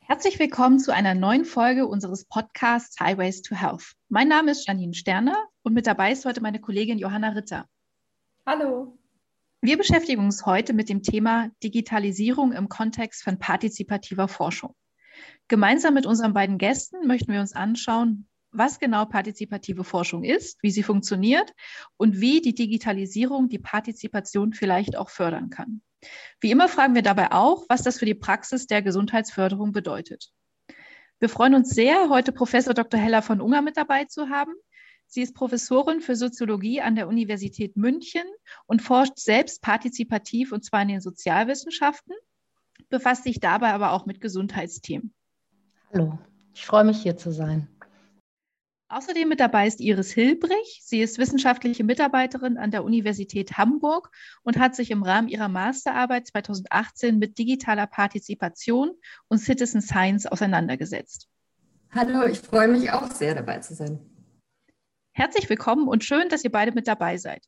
Herzlich willkommen zu einer neuen Folge unseres Podcasts Highways to Health. Mein Name ist Janine Sterner und mit dabei ist heute meine Kollegin Johanna Ritter. Hallo. Wir beschäftigen uns heute mit dem Thema Digitalisierung im Kontext von partizipativer Forschung. Gemeinsam mit unseren beiden Gästen möchten wir uns anschauen, was genau partizipative Forschung ist, wie sie funktioniert und wie die Digitalisierung die Partizipation vielleicht auch fördern kann. Wie immer fragen wir dabei auch, was das für die Praxis der Gesundheitsförderung bedeutet. Wir freuen uns sehr, heute Professor Dr. Hella von Unger mit dabei zu haben. Sie ist Professorin für Soziologie an der Universität München und forscht selbst partizipativ und zwar in den Sozialwissenschaften, befasst sich dabei aber auch mit Gesundheitsthemen. Hallo, ich freue mich hier zu sein. Außerdem mit dabei ist Iris Hilbrich. Sie ist wissenschaftliche Mitarbeiterin an der Universität Hamburg und hat sich im Rahmen ihrer Masterarbeit 2018 mit digitaler Partizipation und Citizen Science auseinandergesetzt. Hallo, ich freue mich auch sehr dabei zu sein. Herzlich willkommen und schön, dass ihr beide mit dabei seid.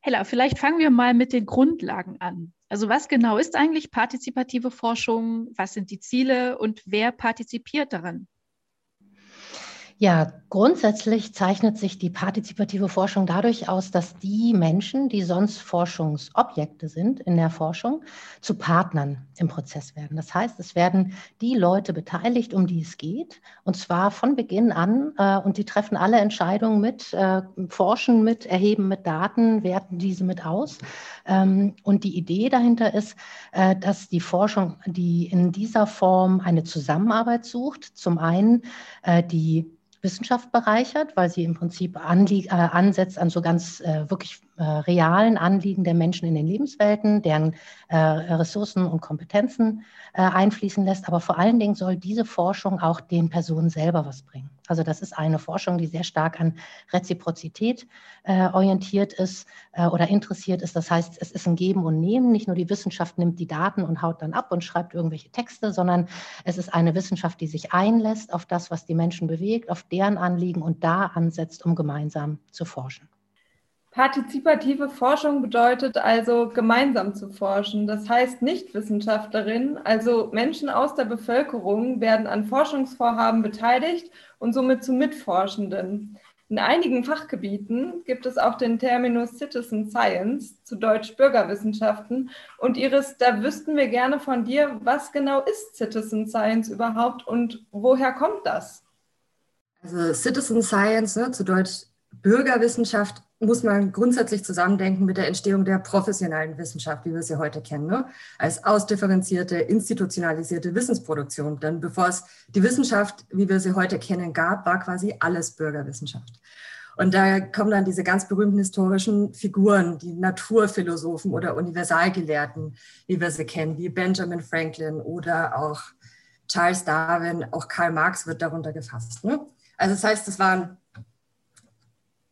Hella, vielleicht fangen wir mal mit den Grundlagen an. Also was genau ist eigentlich partizipative Forschung? Was sind die Ziele und wer partizipiert daran? Ja, grundsätzlich zeichnet sich die partizipative Forschung dadurch aus, dass die Menschen, die sonst Forschungsobjekte sind in der Forschung, zu Partnern im Prozess werden. Das heißt, es werden die Leute beteiligt, um die es geht, und zwar von Beginn an, äh, und die treffen alle Entscheidungen mit, äh, forschen mit, erheben mit Daten, werten diese mit aus. Ähm, und die Idee dahinter ist, äh, dass die Forschung, die in dieser Form eine Zusammenarbeit sucht, zum einen äh, die Wissenschaft bereichert, weil sie im Prinzip anlieg, äh, ansetzt an so ganz äh, wirklich äh, realen Anliegen der Menschen in den Lebenswelten, deren äh, Ressourcen und Kompetenzen äh, einfließen lässt. Aber vor allen Dingen soll diese Forschung auch den Personen selber was bringen. Also das ist eine Forschung, die sehr stark an Reziprozität äh, orientiert ist äh, oder interessiert ist. Das heißt, es ist ein Geben und Nehmen. Nicht nur die Wissenschaft nimmt die Daten und haut dann ab und schreibt irgendwelche Texte, sondern es ist eine Wissenschaft, die sich einlässt auf das, was die Menschen bewegt, auf deren Anliegen und da ansetzt, um gemeinsam zu forschen. Partizipative Forschung bedeutet also gemeinsam zu forschen. Das heißt, Nichtwissenschaftlerinnen, also Menschen aus der Bevölkerung, werden an Forschungsvorhaben beteiligt und somit zu Mitforschenden. In einigen Fachgebieten gibt es auch den Terminus Citizen Science, zu Deutsch Bürgerwissenschaften. Und Iris, da wüssten wir gerne von dir, was genau ist Citizen Science überhaupt und woher kommt das? Also Citizen Science, ne, zu Deutsch Bürgerwissenschaft, muss man grundsätzlich zusammendenken mit der Entstehung der professionellen Wissenschaft, wie wir sie heute kennen, ne? als ausdifferenzierte, institutionalisierte Wissensproduktion. Denn bevor es die Wissenschaft, wie wir sie heute kennen, gab, war quasi alles Bürgerwissenschaft. Und da kommen dann diese ganz berühmten historischen Figuren, die Naturphilosophen oder Universalgelehrten, wie wir sie kennen, wie Benjamin Franklin oder auch Charles Darwin, auch Karl Marx wird darunter gefasst. Ne? Also das heißt, es waren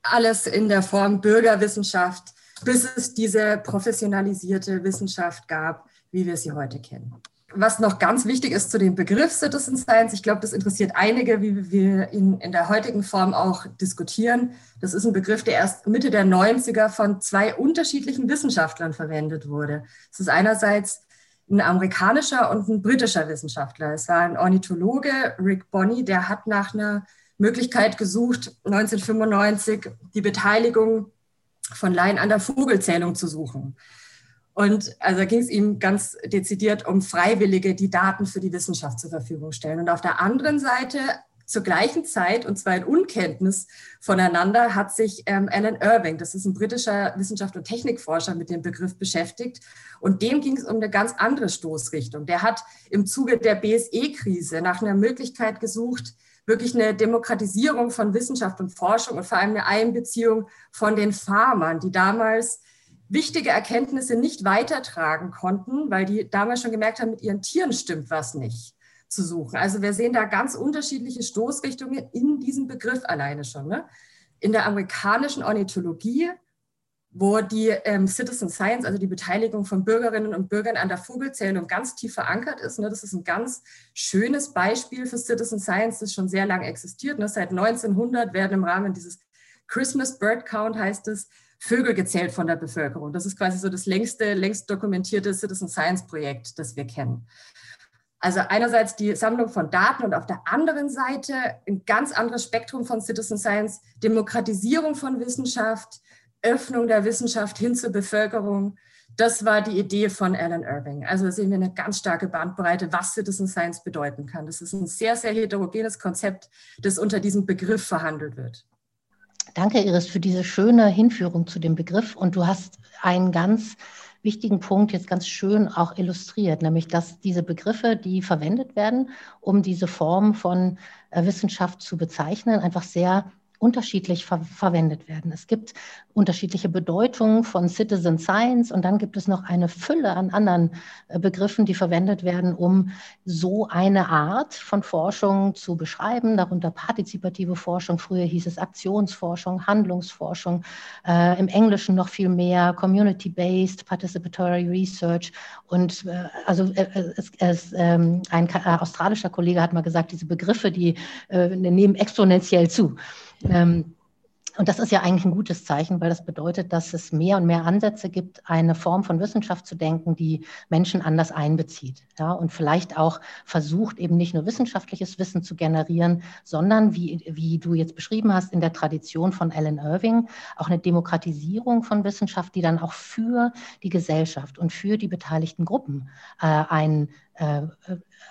alles in der Form Bürgerwissenschaft, bis es diese professionalisierte Wissenschaft gab, wie wir sie heute kennen. Was noch ganz wichtig ist zu dem Begriff Citizen Science, ich glaube, das interessiert einige, wie wir ihn in der heutigen Form auch diskutieren. Das ist ein Begriff, der erst Mitte der 90er von zwei unterschiedlichen Wissenschaftlern verwendet wurde. Es ist einerseits ein amerikanischer und ein britischer Wissenschaftler. Es war ein Ornithologe, Rick Bonney, der hat nach einer Möglichkeit gesucht, 1995 die Beteiligung von Laien an der Vogelzählung zu suchen. Und also ging es ihm ganz dezidiert um Freiwillige, die Daten für die Wissenschaft zur Verfügung stellen. Und auf der anderen Seite zur gleichen Zeit, und zwar in Unkenntnis voneinander, hat sich ähm, Alan Irving, das ist ein britischer Wissenschaft- und Technikforscher, mit dem Begriff beschäftigt. Und dem ging es um eine ganz andere Stoßrichtung. Der hat im Zuge der BSE-Krise nach einer Möglichkeit gesucht, wirklich eine Demokratisierung von Wissenschaft und Forschung und vor allem eine Einbeziehung von den Farmern, die damals wichtige Erkenntnisse nicht weitertragen konnten, weil die damals schon gemerkt haben, mit ihren Tieren stimmt was nicht zu suchen. Also wir sehen da ganz unterschiedliche Stoßrichtungen in diesem Begriff alleine schon. Ne? In der amerikanischen Ornithologie wo die ähm, Citizen Science, also die Beteiligung von Bürgerinnen und Bürgern an der Vogelzählung ganz tief verankert ist. Ne? Das ist ein ganz schönes Beispiel für Citizen Science, das schon sehr lange existiert. Ne? Seit 1900 werden im Rahmen dieses Christmas Bird Count heißt es, Vögel gezählt von der Bevölkerung. Das ist quasi so das längste, längst dokumentierte Citizen Science Projekt, das wir kennen. Also einerseits die Sammlung von Daten und auf der anderen Seite ein ganz anderes Spektrum von Citizen Science, Demokratisierung von Wissenschaft, Öffnung der Wissenschaft hin zur Bevölkerung. Das war die Idee von Alan Irving. Also sehen wir eine ganz starke Bandbreite, was Citizen Science bedeuten kann. Das ist ein sehr, sehr heterogenes Konzept, das unter diesem Begriff verhandelt wird. Danke, Iris, für diese schöne Hinführung zu dem Begriff. Und du hast einen ganz wichtigen Punkt jetzt ganz schön auch illustriert, nämlich dass diese Begriffe, die verwendet werden, um diese Form von äh, Wissenschaft zu bezeichnen, einfach sehr unterschiedlich ver verwendet werden. Es gibt unterschiedliche Bedeutungen von Citizen Science und dann gibt es noch eine Fülle an anderen äh, Begriffen, die verwendet werden, um so eine Art von Forschung zu beschreiben, darunter partizipative Forschung, früher hieß es Aktionsforschung, Handlungsforschung, äh, im Englischen noch viel mehr Community-Based, Participatory Research und äh, also äh, es, es, ähm, ein äh, australischer Kollege hat mal gesagt, diese Begriffe, die äh, nehmen exponentiell zu. Ähm, und das ist ja eigentlich ein gutes Zeichen, weil das bedeutet, dass es mehr und mehr Ansätze gibt, eine Form von Wissenschaft zu denken, die Menschen anders einbezieht. Ja, und vielleicht auch versucht, eben nicht nur wissenschaftliches Wissen zu generieren, sondern, wie, wie du jetzt beschrieben hast, in der Tradition von Alan Irving, auch eine Demokratisierung von Wissenschaft, die dann auch für die Gesellschaft und für die beteiligten Gruppen äh, ein äh,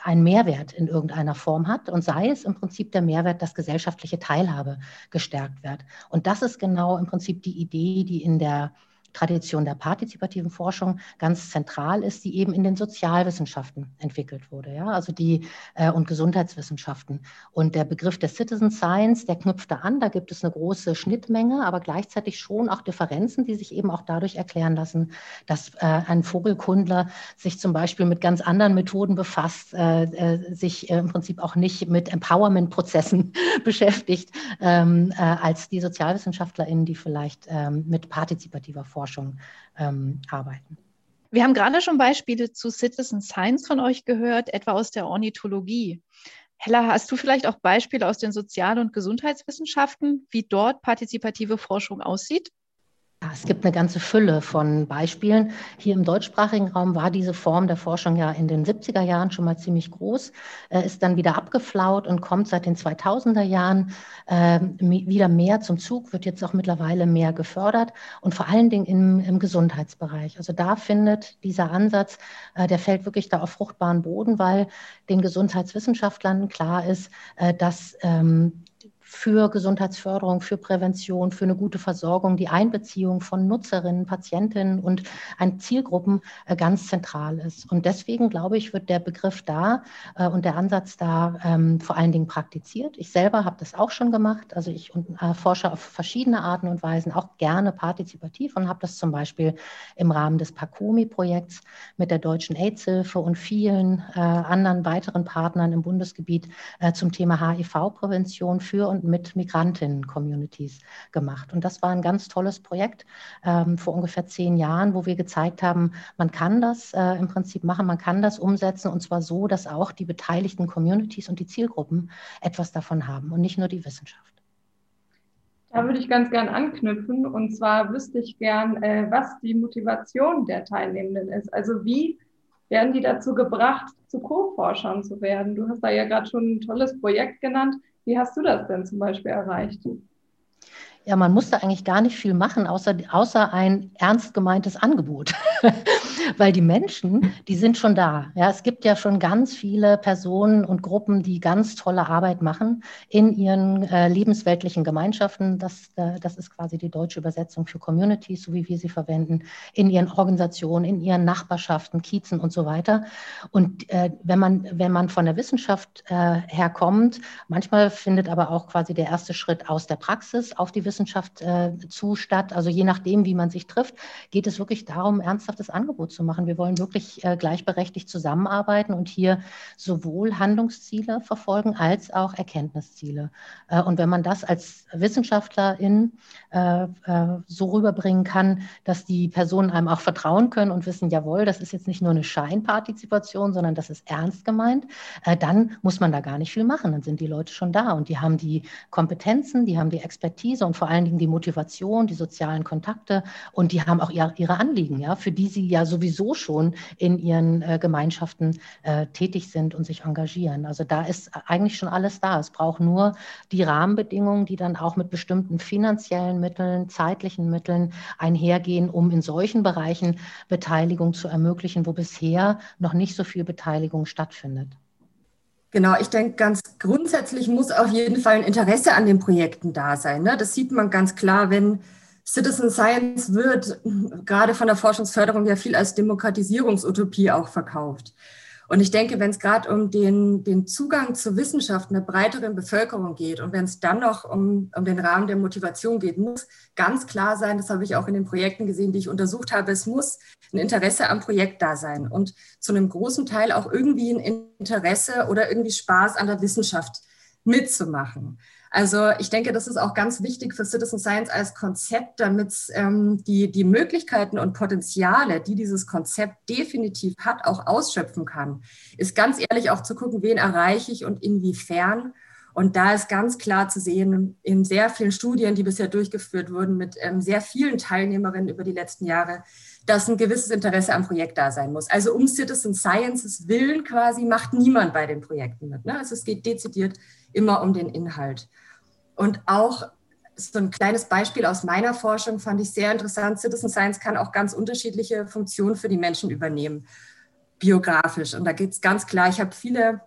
einen Mehrwert in irgendeiner Form hat und sei es im Prinzip der Mehrwert, dass gesellschaftliche Teilhabe gestärkt wird. Und das ist genau im Prinzip die Idee, die in der Tradition der partizipativen Forschung ganz zentral ist, die eben in den Sozialwissenschaften entwickelt wurde, ja, also die äh, und Gesundheitswissenschaften. Und der Begriff der Citizen Science, der knüpft da an, da gibt es eine große Schnittmenge, aber gleichzeitig schon auch Differenzen, die sich eben auch dadurch erklären lassen, dass äh, ein Vogelkundler sich zum Beispiel mit ganz anderen Methoden befasst, äh, äh sich äh, im Prinzip auch nicht mit Empowerment-Prozessen beschäftigt, ähm, äh, als die SozialwissenschaftlerInnen, die vielleicht ähm, mit partizipativer Forschung Forschung ähm, arbeiten. Wir haben gerade schon Beispiele zu Citizen Science von euch gehört, etwa aus der Ornithologie. Hella, hast du vielleicht auch Beispiele aus den Sozial- und Gesundheitswissenschaften, wie dort partizipative Forschung aussieht? Es gibt eine ganze Fülle von Beispielen. Hier im deutschsprachigen Raum war diese Form der Forschung ja in den 70er Jahren schon mal ziemlich groß, äh, ist dann wieder abgeflaut und kommt seit den 2000er Jahren äh, wieder mehr zum Zug, wird jetzt auch mittlerweile mehr gefördert und vor allen Dingen im, im Gesundheitsbereich. Also da findet dieser Ansatz, äh, der fällt wirklich da auf fruchtbaren Boden, weil den Gesundheitswissenschaftlern klar ist, äh, dass ähm, für Gesundheitsförderung, für Prävention, für eine gute Versorgung, die Einbeziehung von Nutzerinnen, Patientinnen und an Zielgruppen äh, ganz zentral ist. Und deswegen, glaube ich, wird der Begriff da äh, und der Ansatz da ähm, vor allen Dingen praktiziert. Ich selber habe das auch schon gemacht. Also ich äh, forsche auf verschiedene Arten und Weisen, auch gerne partizipativ und habe das zum Beispiel im Rahmen des PACOMI-Projekts mit der Deutschen AIDS-Hilfe und vielen anderen weiteren Partnern im Bundesgebiet zum Thema HIV-Prävention für und mit Migrantinnen-Communities gemacht. Und das war ein ganz tolles Projekt ähm, vor ungefähr zehn Jahren, wo wir gezeigt haben, man kann das äh, im Prinzip machen, man kann das umsetzen und zwar so, dass auch die beteiligten Communities und die Zielgruppen etwas davon haben und nicht nur die Wissenschaft. Da würde ich ganz gern anknüpfen. Und zwar wüsste ich gern, äh, was die Motivation der Teilnehmenden ist. Also wie werden die dazu gebracht, zu Co-Forschern zu werden? Du hast da ja gerade schon ein tolles Projekt genannt. Wie hast du das denn zum Beispiel erreicht? Ja, man musste eigentlich gar nicht viel machen, außer, außer ein ernst gemeintes Angebot. Weil die Menschen, die sind schon da. Ja, es gibt ja schon ganz viele Personen und Gruppen, die ganz tolle Arbeit machen in ihren äh, lebensweltlichen Gemeinschaften. Das, äh, das ist quasi die deutsche Übersetzung für Communities, so wie wir sie verwenden, in ihren Organisationen, in ihren Nachbarschaften, Kiezen und so weiter. Und äh, wenn, man, wenn man von der Wissenschaft äh, herkommt, manchmal findet aber auch quasi der erste Schritt aus der Praxis auf die Wissenschaft äh, zu statt. Also je nachdem, wie man sich trifft, geht es wirklich darum, ernsthaftes Angebot zu machen. Wir wollen wirklich äh, gleichberechtigt zusammenarbeiten und hier sowohl Handlungsziele verfolgen als auch Erkenntnisziele. Äh, und wenn man das als Wissenschaftlerin äh, äh, so rüberbringen kann, dass die Personen einem auch vertrauen können und wissen, jawohl, das ist jetzt nicht nur eine Scheinpartizipation, sondern das ist ernst gemeint, äh, dann muss man da gar nicht viel machen. Dann sind die Leute schon da und die haben die Kompetenzen, die haben die Expertise und vor allen Dingen die Motivation, die sozialen Kontakte und die haben auch ihre, ihre Anliegen, ja, für die sie ja sowieso schon in ihren äh, Gemeinschaften äh, tätig sind und sich engagieren. Also da ist eigentlich schon alles da. Es braucht nur die Rahmenbedingungen, die dann auch mit bestimmten finanziellen Mitteln, zeitlichen Mitteln einhergehen, um in solchen Bereichen Beteiligung zu ermöglichen, wo bisher noch nicht so viel Beteiligung stattfindet. Genau, ich denke, ganz grundsätzlich muss auf jeden Fall ein Interesse an den Projekten da sein. Ne? Das sieht man ganz klar, wenn Citizen Science wird gerade von der Forschungsförderung ja viel als Demokratisierungsutopie auch verkauft. Und ich denke, wenn es gerade um den, den Zugang zur Wissenschaft einer breiteren Bevölkerung geht und wenn es dann noch um, um den Rahmen der Motivation geht, muss ganz klar sein, das habe ich auch in den Projekten gesehen, die ich untersucht habe, es muss ein Interesse am Projekt da sein und zu einem großen Teil auch irgendwie ein Interesse oder irgendwie Spaß an der Wissenschaft mitzumachen. Also ich denke, das ist auch ganz wichtig für Citizen Science als Konzept, damit ähm, die, die Möglichkeiten und Potenziale, die dieses Konzept definitiv hat, auch ausschöpfen kann. Ist ganz ehrlich auch zu gucken, wen erreiche ich und inwiefern. Und da ist ganz klar zu sehen, in sehr vielen Studien, die bisher durchgeführt wurden, mit ähm, sehr vielen Teilnehmerinnen über die letzten Jahre, dass ein gewisses Interesse am Projekt da sein muss. Also um Citizen Sciences willen quasi macht niemand bei den Projekten mit. Ne? Also es geht dezidiert immer um den Inhalt. Und auch so ein kleines Beispiel aus meiner Forschung fand ich sehr interessant. Citizen Science kann auch ganz unterschiedliche Funktionen für die Menschen übernehmen, biografisch. Und da geht es ganz klar, ich habe viele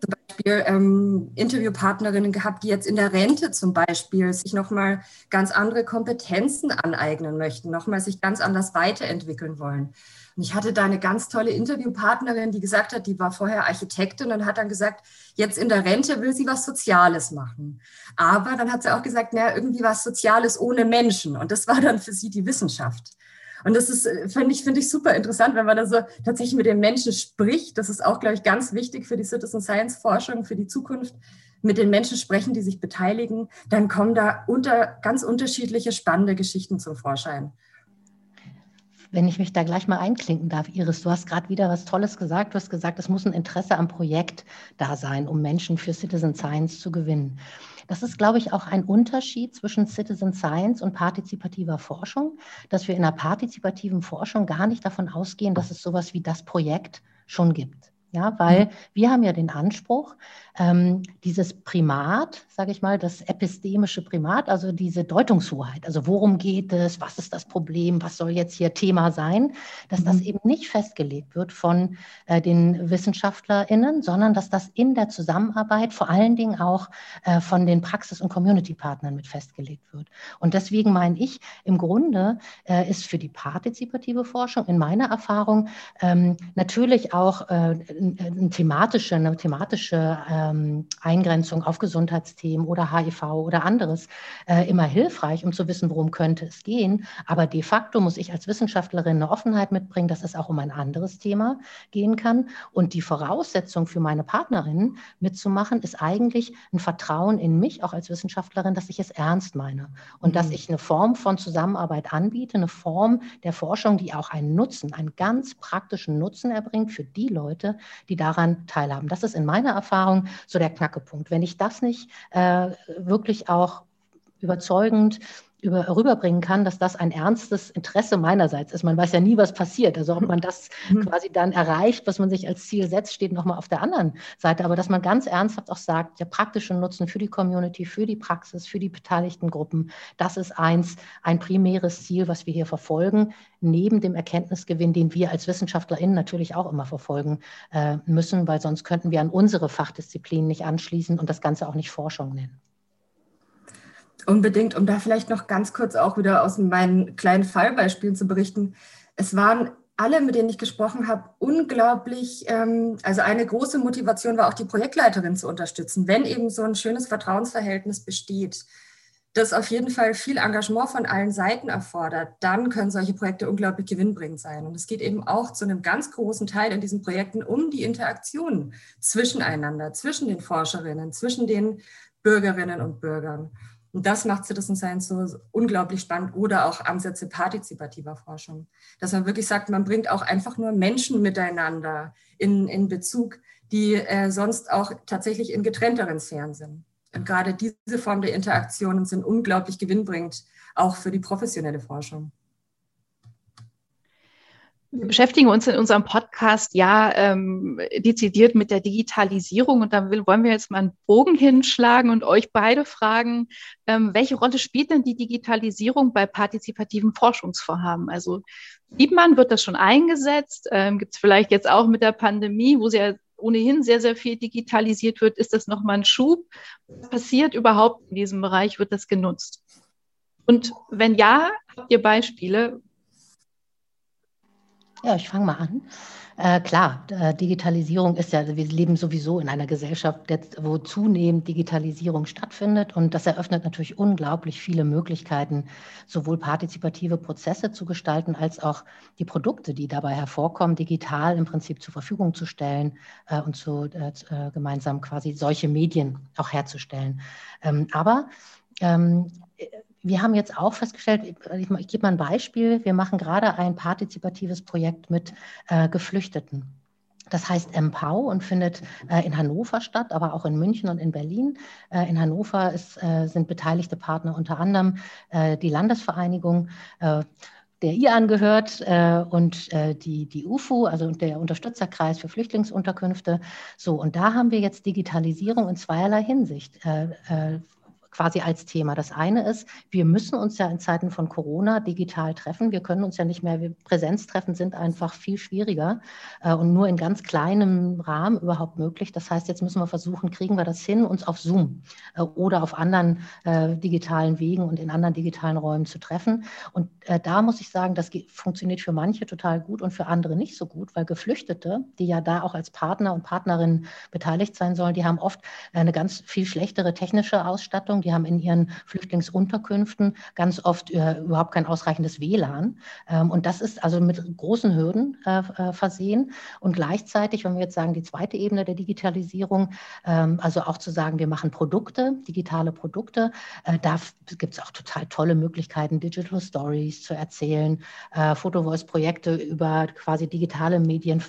zum Beispiel ähm, Interviewpartnerinnen gehabt, die jetzt in der Rente zum Beispiel sich nochmal ganz andere Kompetenzen aneignen möchten, nochmal sich ganz anders weiterentwickeln wollen. Und ich hatte da eine ganz tolle Interviewpartnerin, die gesagt hat, die war vorher Architektin und hat dann gesagt, jetzt in der Rente will sie was Soziales machen. Aber dann hat sie auch gesagt, naja, irgendwie was Soziales ohne Menschen. Und das war dann für sie die Wissenschaft. Und das ist, äh, finde ich, finde ich super interessant, wenn man da so tatsächlich mit den Menschen spricht. Das ist auch, glaube ich, ganz wichtig für die Citizen Science Forschung, für die Zukunft. Mit den Menschen sprechen, die sich beteiligen, dann kommen da unter, ganz unterschiedliche spannende Geschichten zum Vorschein. Wenn ich mich da gleich mal einklinken darf, Iris, du hast gerade wieder was Tolles gesagt. Du hast gesagt, es muss ein Interesse am Projekt da sein, um Menschen für Citizen Science zu gewinnen. Das ist, glaube ich, auch ein Unterschied zwischen Citizen Science und partizipativer Forschung, dass wir in der partizipativen Forschung gar nicht davon ausgehen, dass es sowas wie das Projekt schon gibt. Ja, weil mhm. wir haben ja den Anspruch, ähm, dieses Primat, sage ich mal, das epistemische Primat, also diese Deutungshoheit, also worum geht es, was ist das Problem, was soll jetzt hier Thema sein, dass das mhm. eben nicht festgelegt wird von äh, den WissenschaftlerInnen, sondern dass das in der Zusammenarbeit vor allen Dingen auch äh, von den Praxis- und Community-Partnern mit festgelegt wird. Und deswegen meine ich, im Grunde äh, ist für die partizipative Forschung in meiner Erfahrung ähm, natürlich auch äh, eine thematische, eine thematische ähm, Eingrenzung auf Gesundheitsthemen oder HIV oder anderes äh, immer hilfreich, um zu wissen, worum könnte es gehen. Aber de facto muss ich als Wissenschaftlerin eine Offenheit mitbringen, dass es auch um ein anderes Thema gehen kann. Und die Voraussetzung für meine Partnerinnen mitzumachen, ist eigentlich ein Vertrauen in mich, auch als Wissenschaftlerin, dass ich es ernst meine und mhm. dass ich eine Form von Zusammenarbeit anbiete, eine Form der Forschung, die auch einen Nutzen, einen ganz praktischen Nutzen erbringt für die Leute, die daran teilhaben. Das ist in meiner Erfahrung so der Knackepunkt. Wenn ich das nicht äh, wirklich auch überzeugend über, rüberbringen kann, dass das ein ernstes Interesse meinerseits ist. Man weiß ja nie, was passiert. Also ob man das mhm. quasi dann erreicht, was man sich als Ziel setzt, steht nochmal auf der anderen Seite. Aber dass man ganz ernsthaft auch sagt, der praktische Nutzen für die Community, für die Praxis, für die beteiligten Gruppen, das ist eins, ein primäres Ziel, was wir hier verfolgen, neben dem Erkenntnisgewinn, den wir als WissenschaftlerInnen natürlich auch immer verfolgen äh, müssen, weil sonst könnten wir an unsere Fachdisziplinen nicht anschließen und das Ganze auch nicht Forschung nennen. Unbedingt, um da vielleicht noch ganz kurz auch wieder aus meinen kleinen Fallbeispielen zu berichten. Es waren alle, mit denen ich gesprochen habe, unglaublich, ähm, also eine große Motivation war auch die Projektleiterin zu unterstützen, wenn eben so ein schönes Vertrauensverhältnis besteht das auf jeden Fall viel Engagement von allen Seiten erfordert, dann können solche Projekte unglaublich gewinnbringend sein. Und es geht eben auch zu einem ganz großen Teil in diesen Projekten um die Interaktion zwischeneinander, zwischen den Forscherinnen, zwischen den Bürgerinnen und Bürgern. Und das macht Citizen Science so unglaublich spannend oder auch Ansätze partizipativer Forschung. Dass man wirklich sagt, man bringt auch einfach nur Menschen miteinander in, in Bezug, die äh, sonst auch tatsächlich in getrennteren Sphären sind. Und gerade diese Form der Interaktionen sind unglaublich gewinnbringend, auch für die professionelle Forschung. Wir beschäftigen uns in unserem Podcast ja ähm, dezidiert mit der Digitalisierung und da wollen wir jetzt mal einen Bogen hinschlagen und euch beide fragen, ähm, welche Rolle spielt denn die Digitalisierung bei partizipativen Forschungsvorhaben? Also sieht man, wird das schon eingesetzt? Ähm, Gibt es vielleicht jetzt auch mit der Pandemie, wo sie ja ohnehin sehr, sehr viel digitalisiert wird, ist das nochmal ein Schub? Was passiert überhaupt in diesem Bereich? Wird das genutzt? Und wenn ja, habt ihr Beispiele? Ja, ich fange mal an. Äh, klar, äh, Digitalisierung ist ja, wir leben sowieso in einer Gesellschaft, wo zunehmend Digitalisierung stattfindet und das eröffnet natürlich unglaublich viele Möglichkeiten, sowohl partizipative Prozesse zu gestalten, als auch die Produkte, die dabei hervorkommen, digital im Prinzip zur Verfügung zu stellen äh, und zu, äh, äh, gemeinsam quasi solche Medien auch herzustellen. Ähm, aber ähm, wir haben jetzt auch festgestellt, ich, ich gebe mal ein Beispiel, wir machen gerade ein partizipatives Projekt mit äh, Geflüchteten. Das heißt MPOW und findet äh, in Hannover statt, aber auch in München und in Berlin. Äh, in Hannover ist, äh, sind beteiligte Partner unter anderem äh, die Landesvereinigung äh, der ihr angehört äh, und äh, die, die UFU, also der Unterstützerkreis für Flüchtlingsunterkünfte. So, und da haben wir jetzt Digitalisierung in zweierlei Hinsicht. Äh, quasi als Thema. Das eine ist, wir müssen uns ja in Zeiten von Corona digital treffen. Wir können uns ja nicht mehr, Präsenztreffen sind einfach viel schwieriger äh, und nur in ganz kleinem Rahmen überhaupt möglich. Das heißt, jetzt müssen wir versuchen, kriegen wir das hin, uns auf Zoom äh, oder auf anderen äh, digitalen Wegen und in anderen digitalen Räumen zu treffen. Und äh, da muss ich sagen, das funktioniert für manche total gut und für andere nicht so gut, weil Geflüchtete, die ja da auch als Partner und Partnerinnen beteiligt sein sollen, die haben oft eine ganz viel schlechtere technische Ausstattung die haben in ihren Flüchtlingsunterkünften ganz oft äh, überhaupt kein ausreichendes WLAN. Ähm, und das ist also mit großen Hürden äh, äh, versehen. Und gleichzeitig, wenn wir jetzt sagen, die zweite Ebene der Digitalisierung, ähm, also auch zu sagen, wir machen Produkte, digitale Produkte, da gibt es auch total tolle Möglichkeiten, Digital Stories zu erzählen, äh, Photovoice-Projekte über quasi digitale Medien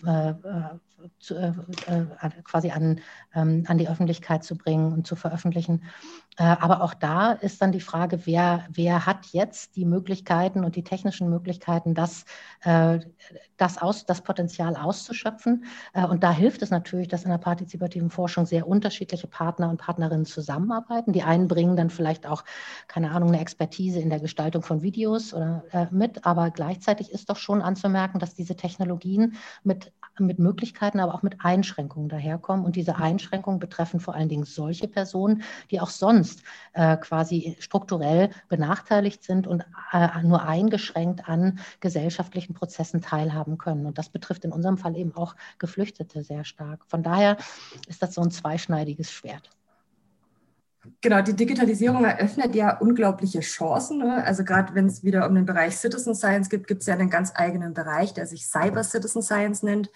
zu, äh, äh, quasi an, ähm, an die Öffentlichkeit zu bringen und zu veröffentlichen. Äh, aber auch da ist dann die Frage, wer, wer hat jetzt die Möglichkeiten und die technischen Möglichkeiten, das, äh, das, aus, das Potenzial auszuschöpfen. Äh, und da hilft es natürlich, dass in der partizipativen Forschung sehr unterschiedliche Partner und Partnerinnen zusammenarbeiten. Die einen bringen dann vielleicht auch, keine Ahnung, eine Expertise in der Gestaltung von Videos oder äh, mit, aber gleichzeitig ist doch schon anzumerken, dass diese Technologien mit, mit Möglichkeiten, aber auch mit Einschränkungen daherkommen. Und diese Einschränkungen betreffen vor allen Dingen solche Personen, die auch sonst äh, quasi strukturell benachteiligt sind und äh, nur eingeschränkt an gesellschaftlichen Prozessen teilhaben können. Und das betrifft in unserem Fall eben auch Geflüchtete sehr stark. Von daher ist das so ein zweischneidiges Schwert. Genau, die Digitalisierung eröffnet ja unglaubliche Chancen. Ne? Also gerade wenn es wieder um den Bereich Citizen Science geht, gibt es ja einen ganz eigenen Bereich, der sich Cyber Citizen Science nennt.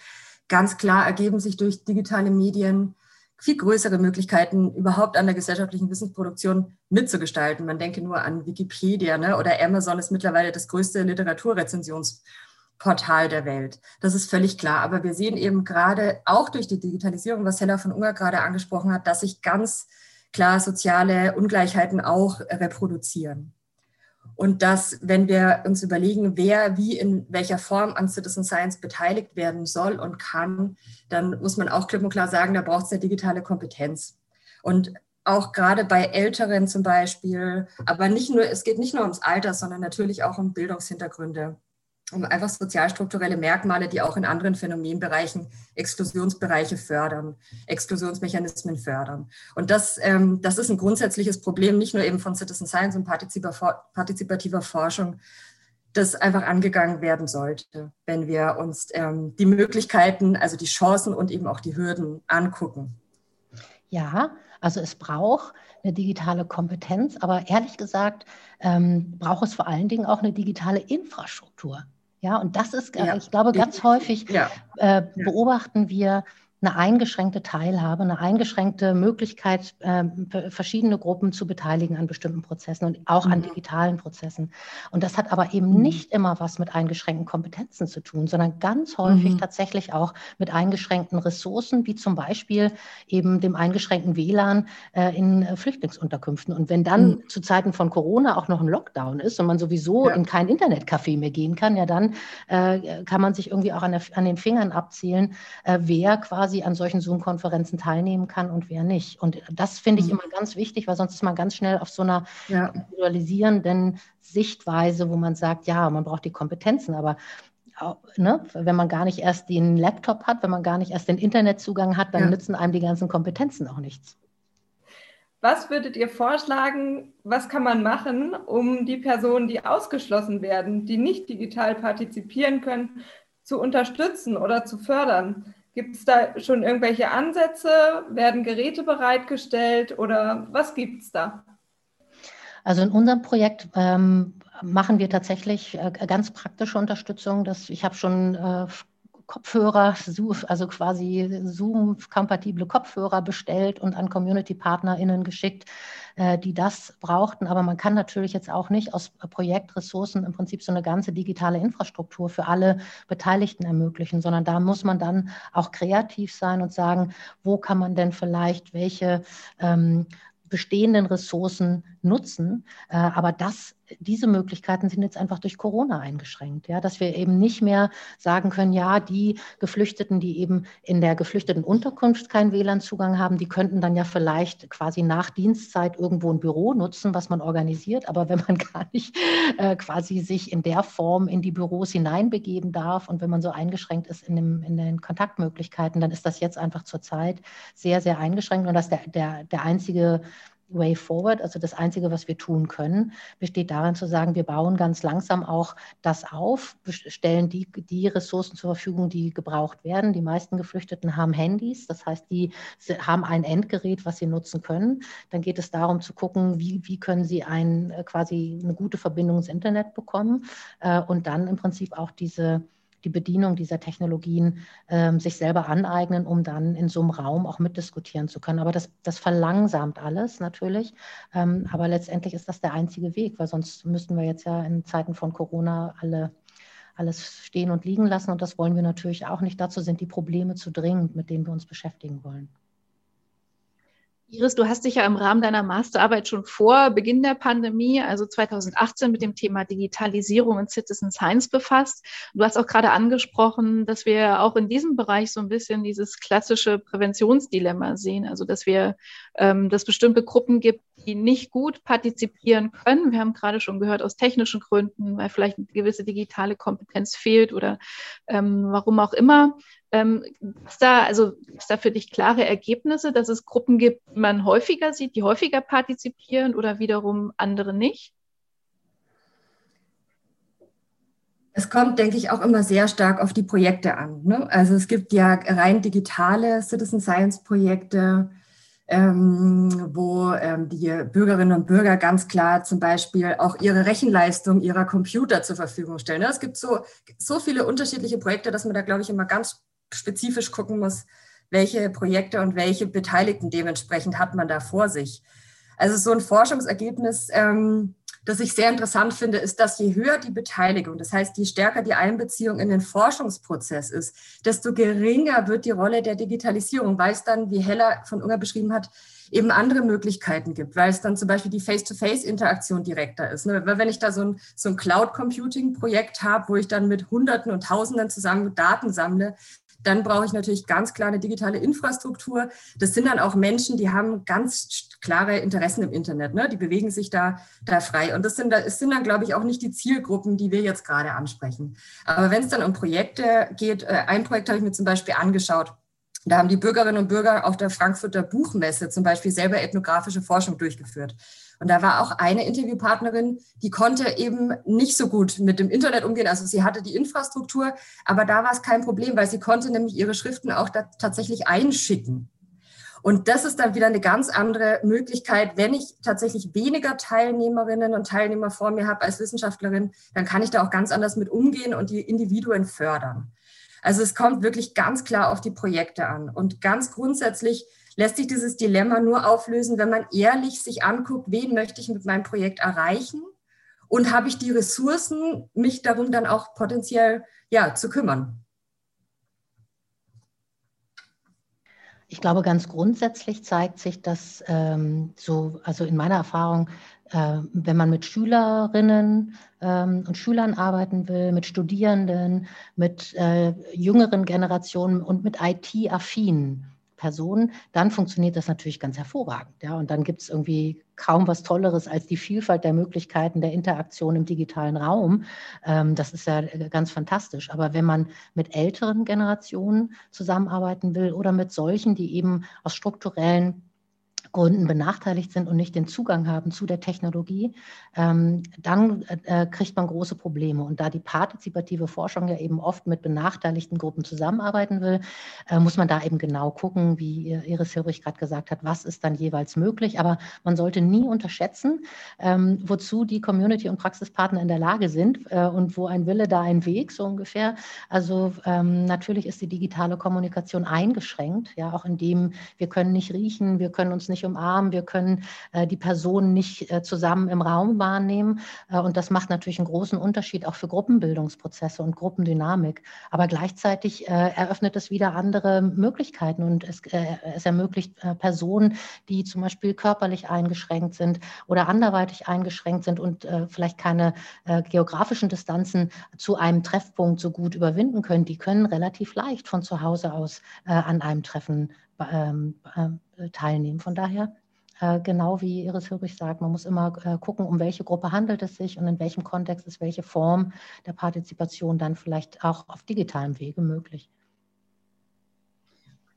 Ganz klar ergeben sich durch digitale Medien viel größere Möglichkeiten, überhaupt an der gesellschaftlichen Wissensproduktion mitzugestalten. Man denke nur an Wikipedia ne? oder Amazon ist mittlerweile das größte Literaturrezensionsportal der Welt. Das ist völlig klar. Aber wir sehen eben gerade auch durch die Digitalisierung, was Hella von Unger gerade angesprochen hat, dass sich ganz klar soziale Ungleichheiten auch reproduzieren. Und dass, wenn wir uns überlegen, wer wie in welcher Form an Citizen Science beteiligt werden soll und kann, dann muss man auch klipp und klar sagen, da braucht es eine digitale Kompetenz. Und auch gerade bei Älteren zum Beispiel, aber nicht nur, es geht nicht nur ums Alter, sondern natürlich auch um Bildungshintergründe um einfach sozialstrukturelle Merkmale, die auch in anderen Phänomenbereichen Exklusionsbereiche fördern, Exklusionsmechanismen fördern. Und das, ähm, das ist ein grundsätzliches Problem, nicht nur eben von Citizen Science und partizipativer Forschung, das einfach angegangen werden sollte, wenn wir uns ähm, die Möglichkeiten, also die Chancen und eben auch die Hürden angucken. Ja, Also es braucht eine digitale Kompetenz, aber ehrlich gesagt ähm, braucht es vor allen Dingen auch eine digitale Infrastruktur. Ja, und das ist, ja. ich glaube, ganz häufig ja. äh, beobachten wir, eine eingeschränkte Teilhabe, eine eingeschränkte Möglichkeit, äh, verschiedene Gruppen zu beteiligen an bestimmten Prozessen und auch mhm. an digitalen Prozessen. Und das hat aber eben mhm. nicht immer was mit eingeschränkten Kompetenzen zu tun, sondern ganz häufig mhm. tatsächlich auch mit eingeschränkten Ressourcen, wie zum Beispiel eben dem eingeschränkten WLAN äh, in äh, Flüchtlingsunterkünften. Und wenn dann mhm. zu Zeiten von Corona auch noch ein Lockdown ist und man sowieso ja. in kein Internetcafé mehr gehen kann, ja dann äh, kann man sich irgendwie auch an, der, an den Fingern abzählen, äh, wer quasi quasi an solchen Zoom-Konferenzen teilnehmen kann und wer nicht. Und das finde ich mhm. immer ganz wichtig, weil sonst ist man ganz schnell auf so einer ja. individualisierenden Sichtweise, wo man sagt, ja, man braucht die Kompetenzen, aber Ne, wenn man gar nicht erst den Laptop hat, wenn man gar nicht erst den Internetzugang hat, dann ja. nützen einem die ganzen Kompetenzen auch nichts. Was würdet ihr vorschlagen, was kann man machen, um die Personen, die ausgeschlossen werden, die nicht digital partizipieren können, zu unterstützen oder zu fördern? Gibt es da schon irgendwelche Ansätze? Werden Geräte bereitgestellt oder was gibt es da? Also in unserem Projekt ähm, machen wir tatsächlich äh, ganz praktische Unterstützung. Das, ich habe schon äh, Kopfhörer, also quasi Zoom-kompatible Kopfhörer bestellt und an Community-PartnerInnen geschickt, äh, die das brauchten. Aber man kann natürlich jetzt auch nicht aus Projektressourcen im Prinzip so eine ganze digitale Infrastruktur für alle Beteiligten ermöglichen, sondern da muss man dann auch kreativ sein und sagen, wo kann man denn vielleicht welche ähm, bestehenden Ressourcen nutzen. Äh, aber das, diese Möglichkeiten sind jetzt einfach durch Corona eingeschränkt, ja, dass wir eben nicht mehr sagen können, ja, die Geflüchteten, die eben in der geflüchteten Unterkunft keinen WLAN-Zugang haben, die könnten dann ja vielleicht quasi nach Dienstzeit irgendwo ein Büro nutzen, was man organisiert. Aber wenn man gar nicht äh, quasi sich in der Form in die Büros hineinbegeben darf und wenn man so eingeschränkt ist in, dem, in den Kontaktmöglichkeiten, dann ist das jetzt einfach zurzeit sehr, sehr eingeschränkt und das der, der, der einzige Way Forward. Also das Einzige, was wir tun können, besteht darin zu sagen, wir bauen ganz langsam auch das auf, stellen die, die Ressourcen zur Verfügung, die gebraucht werden. Die meisten Geflüchteten haben Handys, das heißt, die haben ein Endgerät, was sie nutzen können. Dann geht es darum zu gucken, wie, wie können sie ein, äh, quasi eine gute Verbindung ins Internet bekommen äh, und dann im Prinzip auch diese die Bedienung dieser Technologien ähm, sich selber aneignen, um dann in so einem Raum auch mitdiskutieren zu können. Aber das, das verlangsamt alles natürlich. Ähm, aber letztendlich ist das der einzige Weg, weil sonst müssten wir jetzt ja in Zeiten von Corona alle alles stehen und liegen lassen. Und das wollen wir natürlich auch nicht. Dazu sind die Probleme zu dringend, mit denen wir uns beschäftigen wollen. Iris, du hast dich ja im Rahmen deiner Masterarbeit schon vor Beginn der Pandemie, also 2018, mit dem Thema Digitalisierung und Citizen Science befasst. Du hast auch gerade angesprochen, dass wir auch in diesem Bereich so ein bisschen dieses klassische Präventionsdilemma sehen, also dass wir, ähm, dass bestimmte Gruppen gibt, die nicht gut partizipieren können. Wir haben gerade schon gehört aus technischen Gründen, weil vielleicht eine gewisse digitale Kompetenz fehlt oder ähm, warum auch immer. Ähm, ist da, also ist da für dich klare Ergebnisse, dass es Gruppen gibt, die man häufiger sieht, die häufiger partizipieren oder wiederum andere nicht? Es kommt, denke ich, auch immer sehr stark auf die Projekte an. Ne? Also es gibt ja rein digitale Citizen Science Projekte, ähm, wo ähm, die Bürgerinnen und Bürger ganz klar zum Beispiel auch ihre Rechenleistung ihrer Computer zur Verfügung stellen. Ne? Es gibt so, so viele unterschiedliche Projekte, dass man da, glaube ich, immer ganz spezifisch gucken muss, welche Projekte und welche Beteiligten dementsprechend hat man da vor sich. Also so ein Forschungsergebnis, ähm, das ich sehr interessant finde, ist, dass je höher die Beteiligung, das heißt, je stärker die Einbeziehung in den Forschungsprozess ist, desto geringer wird die Rolle der Digitalisierung, weil es dann, wie Heller von Unger beschrieben hat, eben andere Möglichkeiten gibt, weil es dann zum Beispiel die Face-to-Face-Interaktion direkter ist. Ne? Wenn ich da so ein, so ein Cloud-Computing-Projekt habe, wo ich dann mit Hunderten und Tausenden zusammen Daten sammle, dann brauche ich natürlich ganz klar eine digitale Infrastruktur. Das sind dann auch Menschen, die haben ganz klare Interessen im Internet. Ne? Die bewegen sich da, da frei. Und das sind, das sind dann, glaube ich, auch nicht die Zielgruppen, die wir jetzt gerade ansprechen. Aber wenn es dann um Projekte geht, äh, ein Projekt habe ich mir zum Beispiel angeschaut. Da haben die Bürgerinnen und Bürger auf der Frankfurter Buchmesse zum Beispiel selber ethnografische Forschung durchgeführt. Und da war auch eine Interviewpartnerin, die konnte eben nicht so gut mit dem Internet umgehen. Also sie hatte die Infrastruktur, aber da war es kein Problem, weil sie konnte nämlich ihre Schriften auch tatsächlich einschicken. Und das ist dann wieder eine ganz andere Möglichkeit. Wenn ich tatsächlich weniger Teilnehmerinnen und Teilnehmer vor mir habe als Wissenschaftlerin, dann kann ich da auch ganz anders mit umgehen und die Individuen fördern. Also es kommt wirklich ganz klar auf die Projekte an. Und ganz grundsätzlich lässt sich dieses Dilemma nur auflösen, wenn man ehrlich sich anguckt, wen möchte ich mit meinem Projekt erreichen und habe ich die Ressourcen, mich darum dann auch potenziell ja, zu kümmern. Ich glaube, ganz grundsätzlich zeigt sich, dass ähm, so, also in meiner Erfahrung, wenn man mit Schülerinnen ähm, und Schülern arbeiten will, mit Studierenden, mit äh, jüngeren Generationen und mit IT-affinen Personen, dann funktioniert das natürlich ganz hervorragend. Ja? Und dann gibt es irgendwie kaum was Tolleres als die Vielfalt der Möglichkeiten der Interaktion im digitalen Raum. Ähm, das ist ja äh, ganz fantastisch. Aber wenn man mit älteren Generationen zusammenarbeiten will oder mit solchen, die eben aus strukturellen Gründen benachteiligt sind und nicht den Zugang haben zu der Technologie, ähm, dann äh, kriegt man große Probleme. Und da die partizipative Forschung ja eben oft mit benachteiligten Gruppen zusammenarbeiten will, äh, muss man da eben genau gucken, wie Iris Hilrich gerade gesagt hat, was ist dann jeweils möglich. Aber man sollte nie unterschätzen, ähm, wozu die Community- und Praxispartner in der Lage sind äh, und wo ein Wille, da ein Weg, so ungefähr. Also ähm, natürlich ist die digitale Kommunikation eingeschränkt, ja, auch indem wir können nicht riechen, wir können uns nicht nicht umarmen, wir können äh, die Personen nicht äh, zusammen im Raum wahrnehmen. Äh, und das macht natürlich einen großen Unterschied auch für Gruppenbildungsprozesse und Gruppendynamik. Aber gleichzeitig äh, eröffnet es wieder andere Möglichkeiten und es, äh, es ermöglicht äh, Personen, die zum Beispiel körperlich eingeschränkt sind oder anderweitig eingeschränkt sind und vielleicht keine geografischen Distanzen zu einem Treffpunkt so gut überwinden können, die können relativ leicht von zu Hause aus an einem Treffen ähm, äh, teilnehmen. Von daher, äh, genau wie Iris Hörig sagt, man muss immer äh, gucken, um welche Gruppe handelt es sich und in welchem Kontext ist welche Form der Partizipation dann vielleicht auch auf digitalem Wege möglich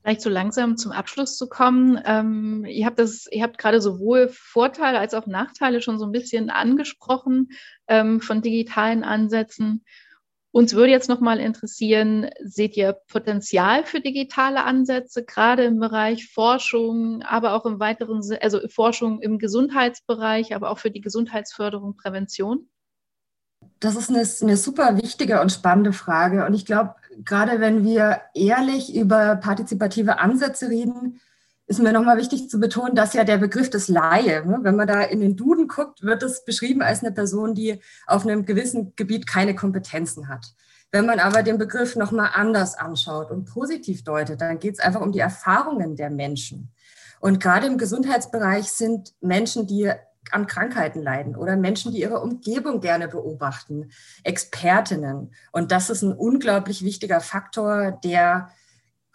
vielleicht so langsam zum Abschluss zu kommen. Ähm, ihr habt das, ihr habt gerade sowohl Vorteile als auch Nachteile schon so ein bisschen angesprochen ähm, von digitalen Ansätzen. Uns würde jetzt noch mal interessieren, seht ihr Potenzial für digitale Ansätze, gerade im Bereich Forschung, aber auch im weiteren, also Forschung im Gesundheitsbereich, aber auch für die Gesundheitsförderung, Prävention? Das ist eine, eine super wichtige und spannende Frage. Und ich glaube, gerade wenn wir ehrlich über partizipative Ansätze reden, ist mir nochmal wichtig zu betonen, dass ja der Begriff des Laie, ne, wenn man da in den Duden guckt, wird es beschrieben als eine Person, die auf einem gewissen Gebiet keine Kompetenzen hat. Wenn man aber den Begriff nochmal anders anschaut und positiv deutet, dann geht es einfach um die Erfahrungen der Menschen. Und gerade im Gesundheitsbereich sind Menschen, die an Krankheiten leiden oder Menschen, die ihre Umgebung gerne beobachten, Expertinnen. Und das ist ein unglaublich wichtiger Faktor, der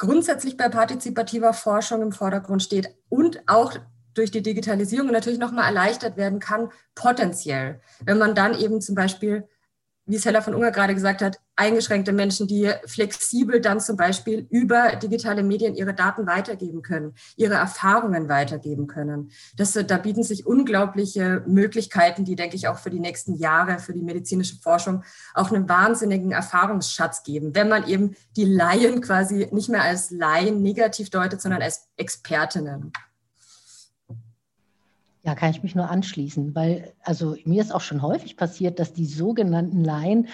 grundsätzlich bei partizipativer Forschung im Vordergrund steht und auch durch die Digitalisierung natürlich nochmal erleichtert werden kann, potenziell, wenn man dann eben zum Beispiel wie es Hella von Unger gerade gesagt hat, eingeschränkte Menschen, die flexibel dann zum Beispiel über digitale Medien ihre Daten weitergeben können, ihre Erfahrungen weitergeben können. Das, da bieten sich unglaubliche Möglichkeiten, die, denke ich, auch für die nächsten Jahre, für die medizinische Forschung auch einen wahnsinnigen Erfahrungsschatz geben, wenn man eben die Laien quasi nicht mehr als Laien negativ deutet, sondern als Expertinnen. Ja, kann ich mich nur anschließen, weil also mir ist auch schon häufig passiert, dass die sogenannten Laien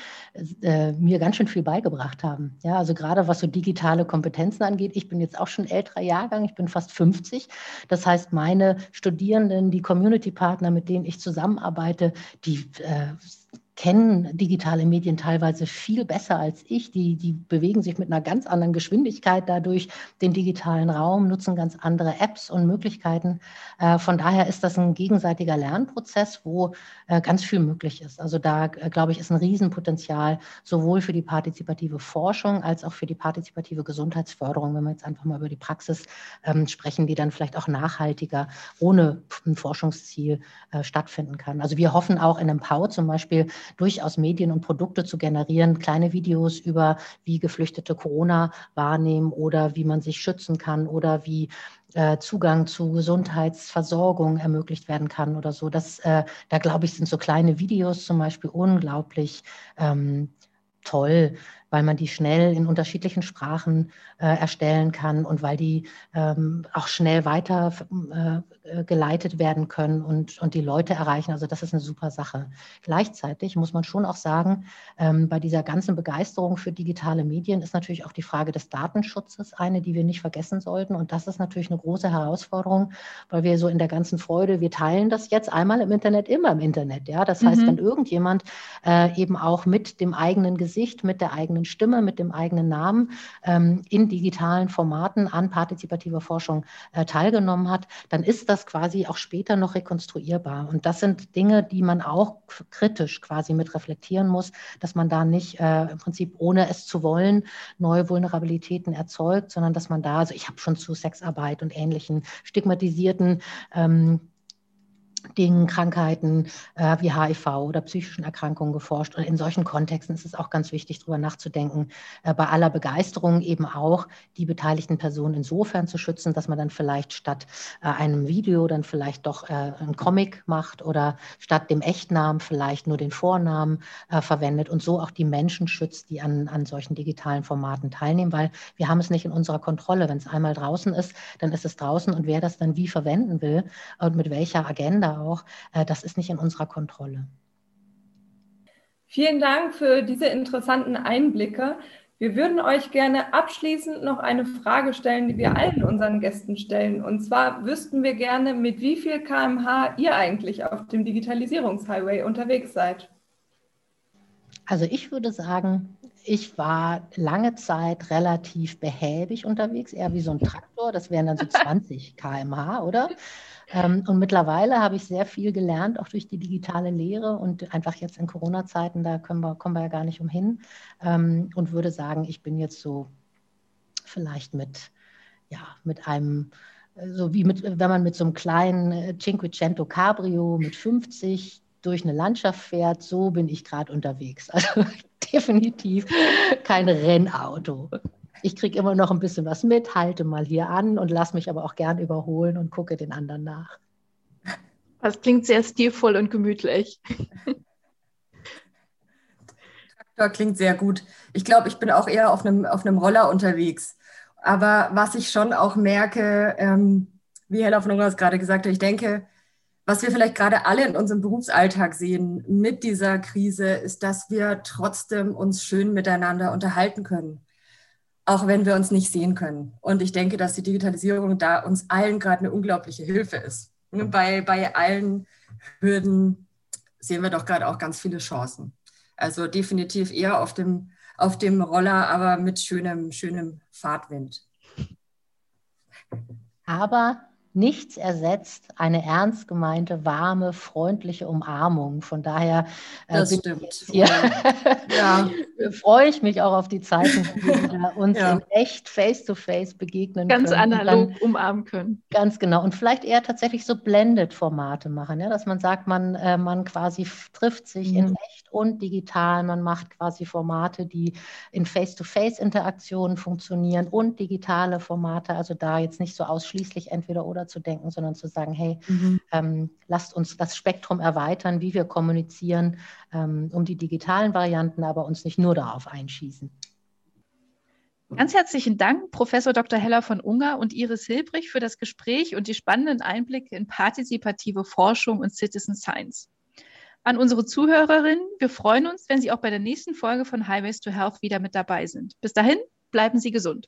äh, mir ganz schön viel beigebracht haben. Ja, also gerade was so digitale Kompetenzen angeht. Ich bin jetzt auch schon älterer Jahrgang, ich bin fast 50. Das heißt, meine Studierenden, die Community-Partner, mit denen ich zusammenarbeite, die äh, kennen digitale Medien teilweise viel besser als ich. Die, die bewegen sich mit einer ganz anderen Geschwindigkeit dadurch den digitalen Raum, nutzen ganz andere Apps und Möglichkeiten. Äh, von daher ist das ein gegenseitiger Lernprozess, wo äh, ganz viel möglich ist. Also da, äh, glaube ich, ist ein Riesenpotenzial sowohl für die partizipative Forschung als auch für die partizipative Gesundheitsförderung, wenn wir jetzt einfach mal über die Praxis ähm, sprechen, die dann vielleicht auch nachhaltiger ohne ein Forschungsziel stattfinden kann. Also wir hoffen auch in Empower zum Beispiel, durchaus Medien und Produkte zu generieren, kleine Videos über, wie Geflüchtete Corona wahrnehmen oder wie man sich schützen kann oder wie äh, Zugang zu Gesundheitsversorgung ermöglicht werden kann oder so. Das, äh, da glaube ich, sind so kleine Videos zum Beispiel unglaublich ähm, toll, weil man die schnell in unterschiedlichen Sprachen äh, erstellen kann und weil die ähm, auch schnell weitergeleitet äh, werden können und, und die Leute erreichen. Also das ist eine super Sache. Gleichzeitig muss man schon auch sagen, ähm, bei dieser ganzen Begeisterung für digitale Medien ist natürlich auch die Frage des Datenschutzes eine, die wir nicht vergessen sollten. Und das ist natürlich eine große Herausforderung, weil wir so in der ganzen Freude, wir teilen das jetzt einmal im Internet, immer im Internet. Ja, das heißt, mhm. wenn irgendjemand äh, eben auch mit dem eigenen Gesicht, mit der eigenen Stimme, mit dem eigenen Namen ähm, in digitalen Formaten an partizipativer Forschung äh, teilgenommen hat, dann ist das quasi auch später noch rekonstruierbar. Und das sind Dinge, die man auch kritisch quasi mit reflektieren muss, dass man da nicht äh, im Prinzip ohne es zu wollen neue Vulnerabilitäten erzeugt, sondern dass man da, also ich habe schon zu Sexarbeit und ähnlichen stigmatisierten ähm, Dingen, Krankheiten äh, wie HIV oder psychischen Erkrankungen geforscht. Und in solchen Kontexten ist es auch ganz wichtig, darüber nachzudenken, äh, bei aller Begeisterung eben auch die beteiligten Personen insofern zu schützen, dass man dann vielleicht statt äh, einem Video dann vielleicht doch äh, einen Comic macht oder statt dem Echtnamen vielleicht nur den Vornamen äh, verwendet und so auch die Menschen schützt, die an, an solchen digitalen Formaten teilnehmen, weil wir haben es nicht in unserer Kontrolle. Wenn es einmal draußen ist, dann ist es draußen und wer das dann wie verwenden will und mit welcher Agenda auch, äh, das ist nicht in unserer Kontrolle. Vielen Dank für diese interessanten Einblicke. Wir würden euch gerne abschließend noch eine Frage stellen, die wir allen unseren Gästen stellen. Und zwar wüssten wir gerne, mit wie viel kmh ihr eigentlich auf dem Digitalisierungshighway unterwegs seid. Also ich würde sagen, ich war lange Zeit relativ behäbig unterwegs, eher wie so ein Traktor. Das wären dann so 20 kmh, oder? Ähm, und mittlerweile habe ich sehr viel gelernt, auch durch die digitale Lehre und einfach jetzt in Corona-Zeiten, da können wir, kommen wir ja gar nicht umhin. Ähm, und würde sagen, ich bin jetzt so vielleicht mit, ja, mit einem, so wie mit, wenn man mit so einem kleinen äh, Cinquecento Cabrio mit 50 durch eine Landschaft fährt, so bin ich gerade unterwegs. Also definitiv kein Rennauto ich kriege immer noch ein bisschen was mit, halte mal hier an und lasse mich aber auch gern überholen und gucke den anderen nach. Das klingt sehr stilvoll und gemütlich. Traktor klingt sehr gut. Ich glaube, ich bin auch eher auf einem, auf einem Roller unterwegs. Aber was ich schon auch merke, ähm, wie Hella von Ungar es gerade gesagt hat, ich denke, was wir vielleicht gerade alle in unserem Berufsalltag sehen mit dieser Krise, ist, dass wir trotzdem uns schön miteinander unterhalten können auch wenn wir uns nicht sehen können. Und ich denke, dass die Digitalisierung da uns allen gerade eine unglaubliche Hilfe ist. Bei, bei allen Hürden sehen wir doch gerade auch ganz viele Chancen. Also definitiv eher auf dem, auf dem Roller, aber mit schönem, schönem Fahrtwind. Aber nichts ersetzt eine ernst gemeinte, warme, freundliche Umarmung. Von daher äh, stimmt. Hier, ja. freue ich mich auch auf die Zeiten, wo wir uns ja. in echt face-to-face -face begegnen Ganz können. Ganz analog dann, umarmen können. Ganz genau. Und vielleicht eher tatsächlich so Blended-Formate machen, ja? dass man sagt, man, äh, man quasi trifft sich mhm. in echt und digital. Man macht quasi Formate, die in face-to-face-Interaktionen funktionieren und digitale Formate. Also da jetzt nicht so ausschließlich entweder oder zu denken, sondern zu sagen, hey, mhm. ähm, lasst uns das Spektrum erweitern, wie wir kommunizieren, ähm, um die digitalen Varianten, aber uns nicht nur darauf einschießen. Ganz herzlichen Dank, Professor Dr. Heller von Unger und Iris Hilbrich, für das Gespräch und die spannenden Einblicke in partizipative Forschung und Citizen Science. An unsere Zuhörerinnen, wir freuen uns, wenn Sie auch bei der nächsten Folge von Highways to Health wieder mit dabei sind. Bis dahin, bleiben Sie gesund.